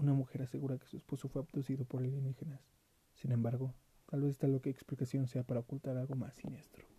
Una mujer asegura que su esposo fue abducido por alienígenas. Sin embargo, tal vez esta loca explicación sea para ocultar algo más siniestro.